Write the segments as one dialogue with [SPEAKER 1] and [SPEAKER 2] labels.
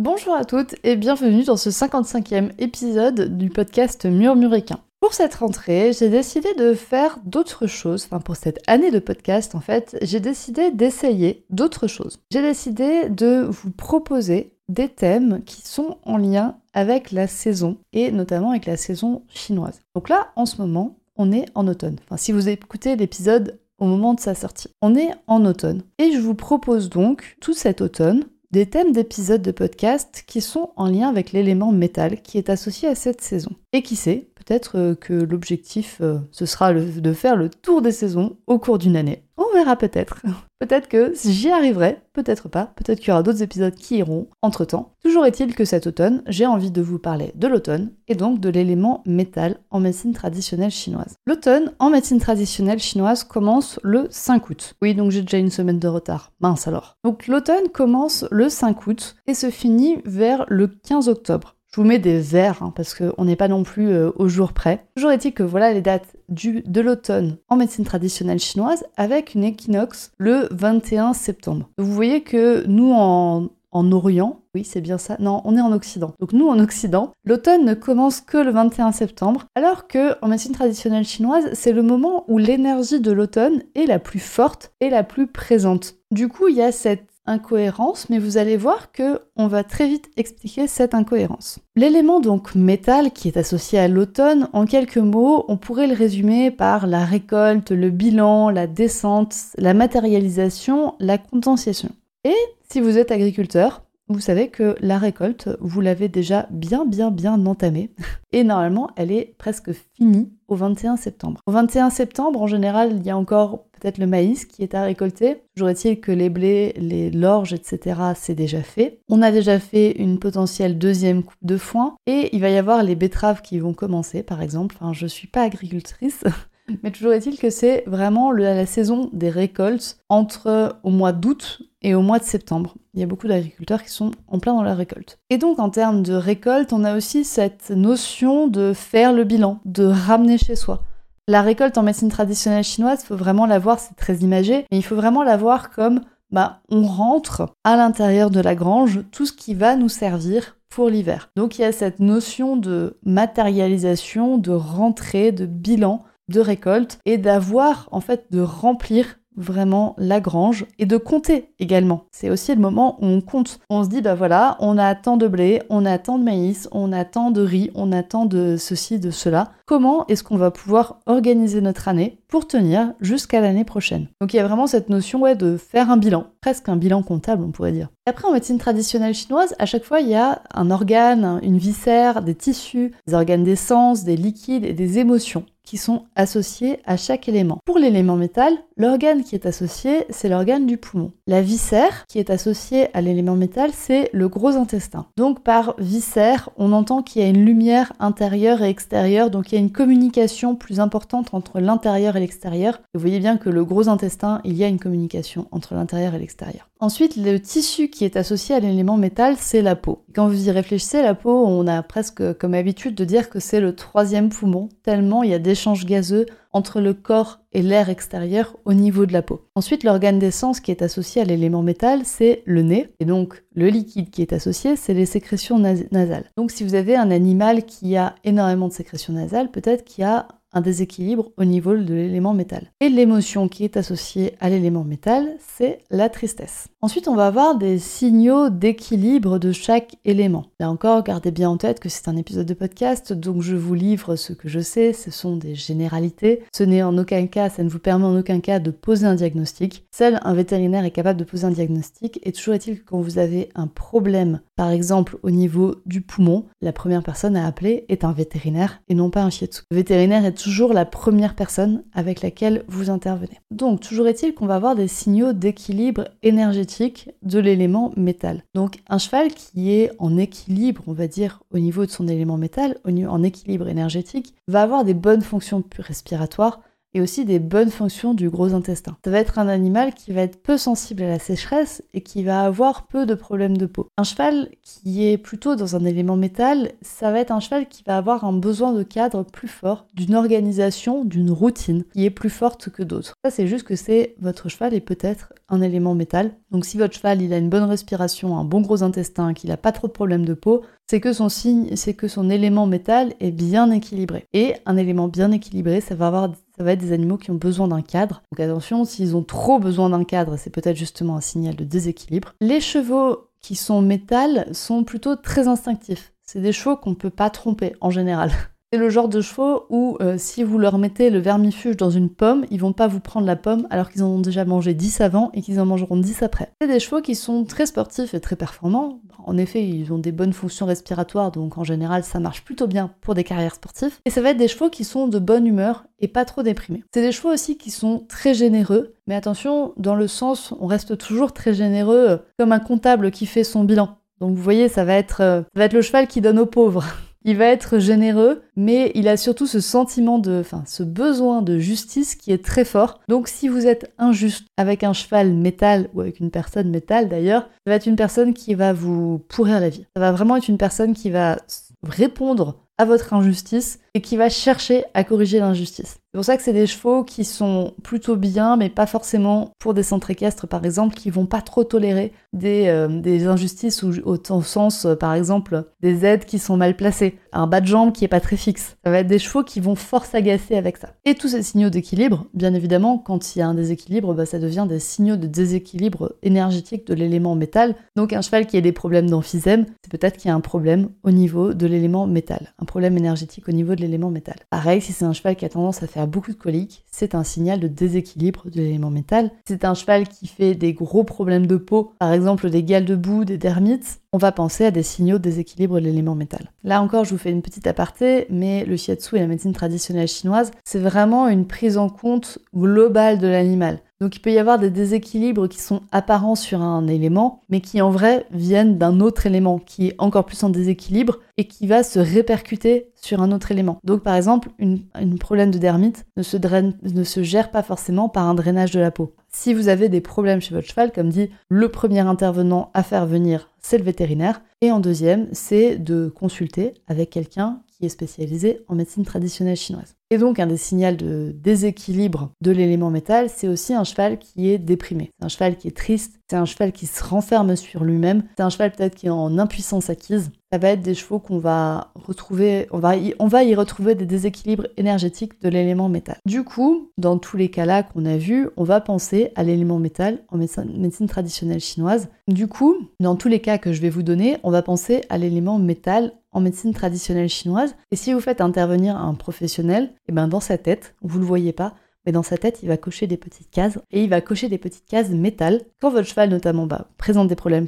[SPEAKER 1] Bonjour à toutes et bienvenue dans ce 55e épisode du podcast Murmuréquin. Pour cette rentrée, j'ai décidé de faire d'autres choses, enfin pour cette année de podcast en fait, j'ai décidé d'essayer d'autres choses. J'ai décidé de vous proposer des thèmes qui sont en lien avec la saison et notamment avec la saison chinoise. Donc là, en ce moment, on est en automne. Enfin, si vous écoutez l'épisode au moment de sa sortie, on est en automne. Et je vous propose donc tout cet automne des thèmes d'épisodes de podcast qui sont en lien avec l'élément métal qui est associé à cette saison. Et qui sait, peut-être euh, que l'objectif, euh, ce sera de faire le tour des saisons au cours d'une année. On verra peut-être. Peut-être que j'y arriverai, peut-être pas, peut-être qu'il y aura d'autres épisodes qui iront entre-temps. Toujours est-il que cet automne, j'ai envie de vous parler de l'automne et donc de l'élément métal en médecine traditionnelle chinoise. L'automne en médecine traditionnelle chinoise commence le 5 août. Oui, donc j'ai déjà une semaine de retard. Mince alors. Donc l'automne commence le 5 août et se finit vers le 15 octobre. Je vous mets des vers hein, parce qu'on n'est pas non plus euh, au jour près. Toujours est-il que voilà les dates du, de l'automne en médecine traditionnelle chinoise avec une équinoxe le 21 septembre. Vous voyez que nous en, en Orient, oui c'est bien ça, non on est en Occident. Donc nous en Occident, l'automne ne commence que le 21 septembre alors que en médecine traditionnelle chinoise c'est le moment où l'énergie de l'automne est la plus forte et la plus présente. Du coup il y a cette incohérence, mais vous allez voir que on va très vite expliquer cette incohérence. L'élément donc métal qui est associé à l'automne, en quelques mots, on pourrait le résumer par la récolte, le bilan, la descente, la matérialisation, la condensation. Et si vous êtes agriculteur, vous savez que la récolte, vous l'avez déjà bien bien bien entamée et normalement elle est presque finie au 21 septembre. Au 21 septembre, en général, il y a encore peut-être le maïs qui est à récolter. Toujours est-il que les blés, les l'orge, etc., c'est déjà fait. On a déjà fait une potentielle deuxième coupe de foin et il va y avoir les betteraves qui vont commencer, par exemple. Enfin, je suis pas agricultrice. Mais toujours est-il que c'est vraiment la saison des récoltes entre au mois d'août et au mois de septembre. Il y a beaucoup d'agriculteurs qui sont en plein dans la récolte. Et donc en termes de récolte, on a aussi cette notion de faire le bilan, de ramener chez soi. La récolte en médecine traditionnelle chinoise, il faut vraiment la voir, c'est très imagé, mais il faut vraiment la voir comme bah, on rentre à l'intérieur de la grange tout ce qui va nous servir pour l'hiver. Donc il y a cette notion de matérialisation, de rentrée, de bilan, de récolte et d'avoir en fait de remplir vraiment la grange et de compter également. C'est aussi le moment où on compte. On se dit, bah voilà, on a tant de blé, on a tant de maïs, on a tant de riz, on a tant de ceci, de cela. Comment est-ce qu'on va pouvoir organiser notre année pour tenir jusqu'à l'année prochaine? Donc il y a vraiment cette notion ouais, de faire un bilan, presque un bilan comptable on pourrait dire. Après en médecine traditionnelle chinoise, à chaque fois il y a un organe, une viscère, des tissus, des organes d'essence, des liquides et des émotions qui sont associés à chaque élément. Pour l'élément métal, l'organe qui est associé, c'est l'organe du poumon. La viscère qui est associée à l'élément métal, c'est le gros intestin. Donc par viscère, on entend qu'il y a une lumière intérieure et extérieure, donc il y a une communication plus importante entre l'intérieur et l'extérieur. Vous voyez bien que le gros intestin, il y a une communication entre l'intérieur et l'extérieur. Ensuite, le tissu qui est associé à l'élément métal, c'est la peau. Quand vous y réfléchissez, la peau, on a presque comme habitude de dire que c'est le troisième poumon, tellement il y a d'échanges gazeux entre le corps et l'air extérieur au niveau de la peau. Ensuite, l'organe d'essence qui est associé à l'élément métal, c'est le nez. Et donc, le liquide qui est associé, c'est les sécrétions nasales. Donc, si vous avez un animal qui a énormément de sécrétions nasales, peut-être qu'il y a un déséquilibre au niveau de l'élément métal. Et l'émotion qui est associée à l'élément métal, c'est la tristesse. Ensuite, on va avoir des signaux d'équilibre de chaque élément. Là encore, gardez bien en tête que c'est un épisode de podcast, donc je vous livre ce que je sais, ce sont des généralités. Ce n'est en aucun cas, ça ne vous permet en aucun cas de poser un diagnostic. Seul un vétérinaire est capable de poser un diagnostic, et toujours est-il que quand vous avez un problème par exemple au niveau du poumon, la première personne à appeler est un vétérinaire et non pas un shiatsu. Le vétérinaire est toujours la première personne avec laquelle vous intervenez. Donc toujours est-il qu'on va avoir des signaux d'équilibre énergétique de l'élément métal. Donc un cheval qui est en équilibre, on va dire, au niveau de son élément métal, en équilibre énergétique, va avoir des bonnes fonctions respiratoires, aussi des bonnes fonctions du gros intestin. Ça va être un animal qui va être peu sensible à la sécheresse et qui va avoir peu de problèmes de peau. Un cheval qui est plutôt dans un élément métal, ça va être un cheval qui va avoir un besoin de cadre plus fort, d'une organisation, d'une routine qui est plus forte que d'autres. Ça c'est juste que c'est votre cheval est peut-être un élément métal. Donc si votre cheval il a une bonne respiration, un bon gros intestin, qu'il n'a pas trop de problèmes de peau, c'est que son signe, c'est que son élément métal est bien équilibré. Et un élément bien équilibré, ça va avoir ça va être des animaux qui ont besoin d'un cadre. Donc attention, s'ils ont trop besoin d'un cadre, c'est peut-être justement un signal de déséquilibre. Les chevaux qui sont métal sont plutôt très instinctifs. C'est des chevaux qu'on ne peut pas tromper en général. C'est le genre de chevaux où euh, si vous leur mettez le vermifuge dans une pomme, ils vont pas vous prendre la pomme alors qu'ils en ont déjà mangé 10 avant et qu'ils en mangeront 10 après. C'est des chevaux qui sont très sportifs et très performants. En effet, ils ont des bonnes fonctions respiratoires, donc en général ça marche plutôt bien pour des carrières sportives. Et ça va être des chevaux qui sont de bonne humeur et pas trop déprimés. C'est des chevaux aussi qui sont très généreux, mais attention, dans le sens, on reste toujours très généreux euh, comme un comptable qui fait son bilan. Donc vous voyez, ça va être, euh, ça va être le cheval qui donne aux pauvres. Il va être généreux, mais il a surtout ce sentiment de, enfin, ce besoin de justice qui est très fort. Donc, si vous êtes injuste avec un cheval métal ou avec une personne métal d'ailleurs, ça va être une personne qui va vous pourrir la vie. Ça va vraiment être une personne qui va répondre à votre injustice et qui va chercher à corriger l'injustice. C'est pour ça que c'est des chevaux qui sont plutôt bien, mais pas forcément pour des centres équestres, par exemple, qui vont pas trop tolérer des, euh, injustices ou au sens, euh, par exemple, des aides qui sont mal placées, un bas de jambe qui est pas très fixe. Ça va être des chevaux qui vont fort s'agacer avec ça. Et tous ces signaux d'équilibre, bien évidemment, quand il y a un déséquilibre, bah, ça devient des signaux de déséquilibre énergétique de l'élément métal. Donc un cheval qui a des problèmes d'emphysème, c'est peut-être qu'il y a un problème au niveau de l'élément métal, problème énergétique au niveau de l'élément métal. Pareil, si c'est un cheval qui a tendance à faire beaucoup de coliques, c'est un signal de déséquilibre de l'élément métal. Si c'est un cheval qui fait des gros problèmes de peau, par exemple des gales de boue, des dermites, on va penser à des signaux de déséquilibre de l'élément métal. Là encore, je vous fais une petite aparté, mais le shiatsu et la médecine traditionnelle chinoise, c'est vraiment une prise en compte globale de l'animal. Donc il peut y avoir des déséquilibres qui sont apparents sur un élément, mais qui en vrai viennent d'un autre élément qui est encore plus en déséquilibre et qui va se répercuter sur un autre élément. Donc par exemple, un problème de dermite ne se, ne se gère pas forcément par un drainage de la peau. Si vous avez des problèmes chez votre cheval, comme dit, le premier intervenant à faire venir, c'est le vétérinaire. Et en deuxième, c'est de consulter avec quelqu'un qui est spécialisé en médecine traditionnelle chinoise. Et donc un des signaux de déséquilibre de l'élément métal, c'est aussi un cheval qui est déprimé. C'est un cheval qui est triste, c'est un cheval qui se renferme sur lui-même, c'est un cheval peut-être qui est en impuissance acquise. Ça va être des chevaux qu'on va retrouver, on va, y, on va y retrouver des déséquilibres énergétiques de l'élément métal. Du coup, dans tous les cas-là qu'on a vus, on va penser à l'élément métal en médecine, médecine traditionnelle chinoise. Du coup, dans tous les cas que je vais vous donner, on va penser à l'élément métal en médecine traditionnelle chinoise. Et si vous faites intervenir un professionnel, et eh ben dans sa tête, vous le voyez pas, mais dans sa tête, il va cocher des petites cases et il va cocher des petites cases métal. Quand votre cheval notamment bah, présente des problèmes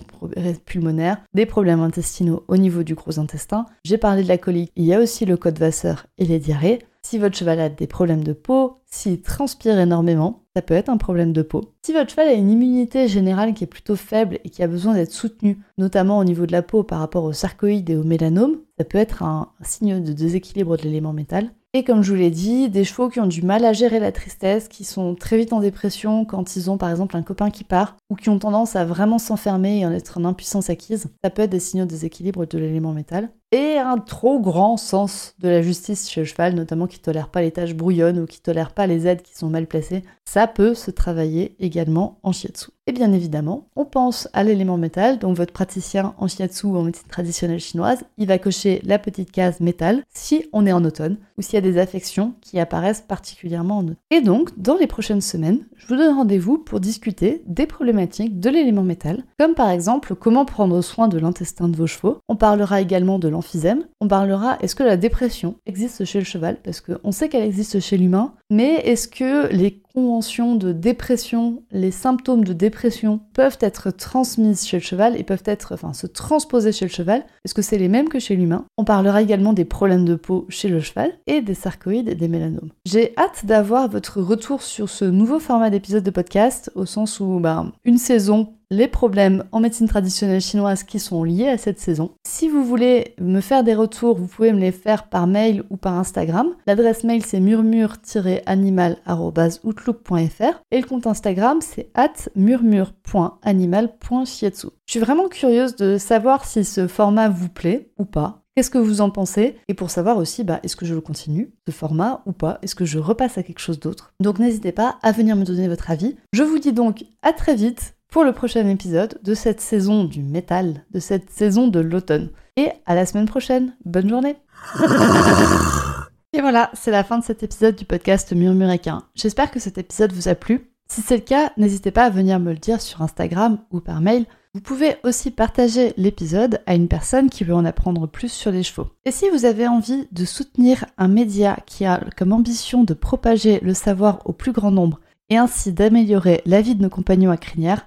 [SPEAKER 1] pulmonaires, des problèmes intestinaux au niveau du gros intestin, j'ai parlé de la colique, il y a aussi le code Vasseur et les diarrhées. Si votre cheval a des problèmes de peau, s'il transpire énormément, ça peut être un problème de peau. Si votre cheval a une immunité générale qui est plutôt faible et qui a besoin d'être soutenue, notamment au niveau de la peau par rapport au sarcoïde et au mélanome, ça peut être un signe de déséquilibre de l'élément métal. Et comme je vous l'ai dit, des chevaux qui ont du mal à gérer la tristesse, qui sont très vite en dépression quand ils ont par exemple un copain qui part, ou qui ont tendance à vraiment s'enfermer et en être en impuissance acquise, ça peut être des signaux de déséquilibre de l'élément métal et un trop grand sens de la justice chez le cheval, notamment qui tolère pas les tâches brouillonnes ou qui tolère pas les aides qui sont mal placées, ça peut se travailler également en shiatsu. Et bien évidemment, on pense à l'élément métal, donc votre praticien en shiatsu ou en médecine traditionnelle chinoise, il va cocher la petite case métal si on est en automne ou s'il y a des affections qui apparaissent particulièrement en automne. Et donc, dans les prochaines semaines, je vous donne rendez-vous pour discuter des problématiques de l'élément métal, comme par exemple comment prendre soin de l'intestin de vos chevaux. On parlera également de l'emphysème. On parlera est-ce que la dépression existe chez le cheval? Parce qu'on sait qu'elle existe chez l'humain, mais est-ce que les conventions de dépression, les symptômes de dépression peuvent être transmises chez le cheval et peuvent être, enfin, se transposer chez le cheval? Est-ce que c'est les mêmes que chez l'humain? On parlera également des problèmes de peau chez le cheval et des sarcoïdes et des mélanomes. J'ai hâte d'avoir votre retour sur ce nouveau format d'épisode de podcast, au sens où, ben, une saison les problèmes en médecine traditionnelle chinoise qui sont liés à cette saison. Si vous voulez me faire des retours, vous pouvez me les faire par mail ou par Instagram. L'adresse mail c'est murmure-animal.outlook.fr et le compte Instagram c'est at murmure.animal.shiatsu. Je suis vraiment curieuse de savoir si ce format vous plaît ou pas. Qu'est-ce que vous en pensez? Et pour savoir aussi, bah, est-ce que je le continue, ce format ou pas? Est-ce que je repasse à quelque chose d'autre? Donc n'hésitez pas à venir me donner votre avis. Je vous dis donc à très vite pour le prochain épisode de cette saison du métal, de cette saison de l'automne. Et à la semaine prochaine. Bonne journée. Et voilà, c'est la fin de cet épisode du podcast Murmuréquin. J'espère que cet épisode vous a plu. Si c'est le cas, n'hésitez pas à venir me le dire sur Instagram ou par mail. Vous pouvez aussi partager l'épisode à une personne qui veut en apprendre plus sur les chevaux. Et si vous avez envie de soutenir un média qui a comme ambition de propager le savoir au plus grand nombre et ainsi d'améliorer la vie de nos compagnons à crinière,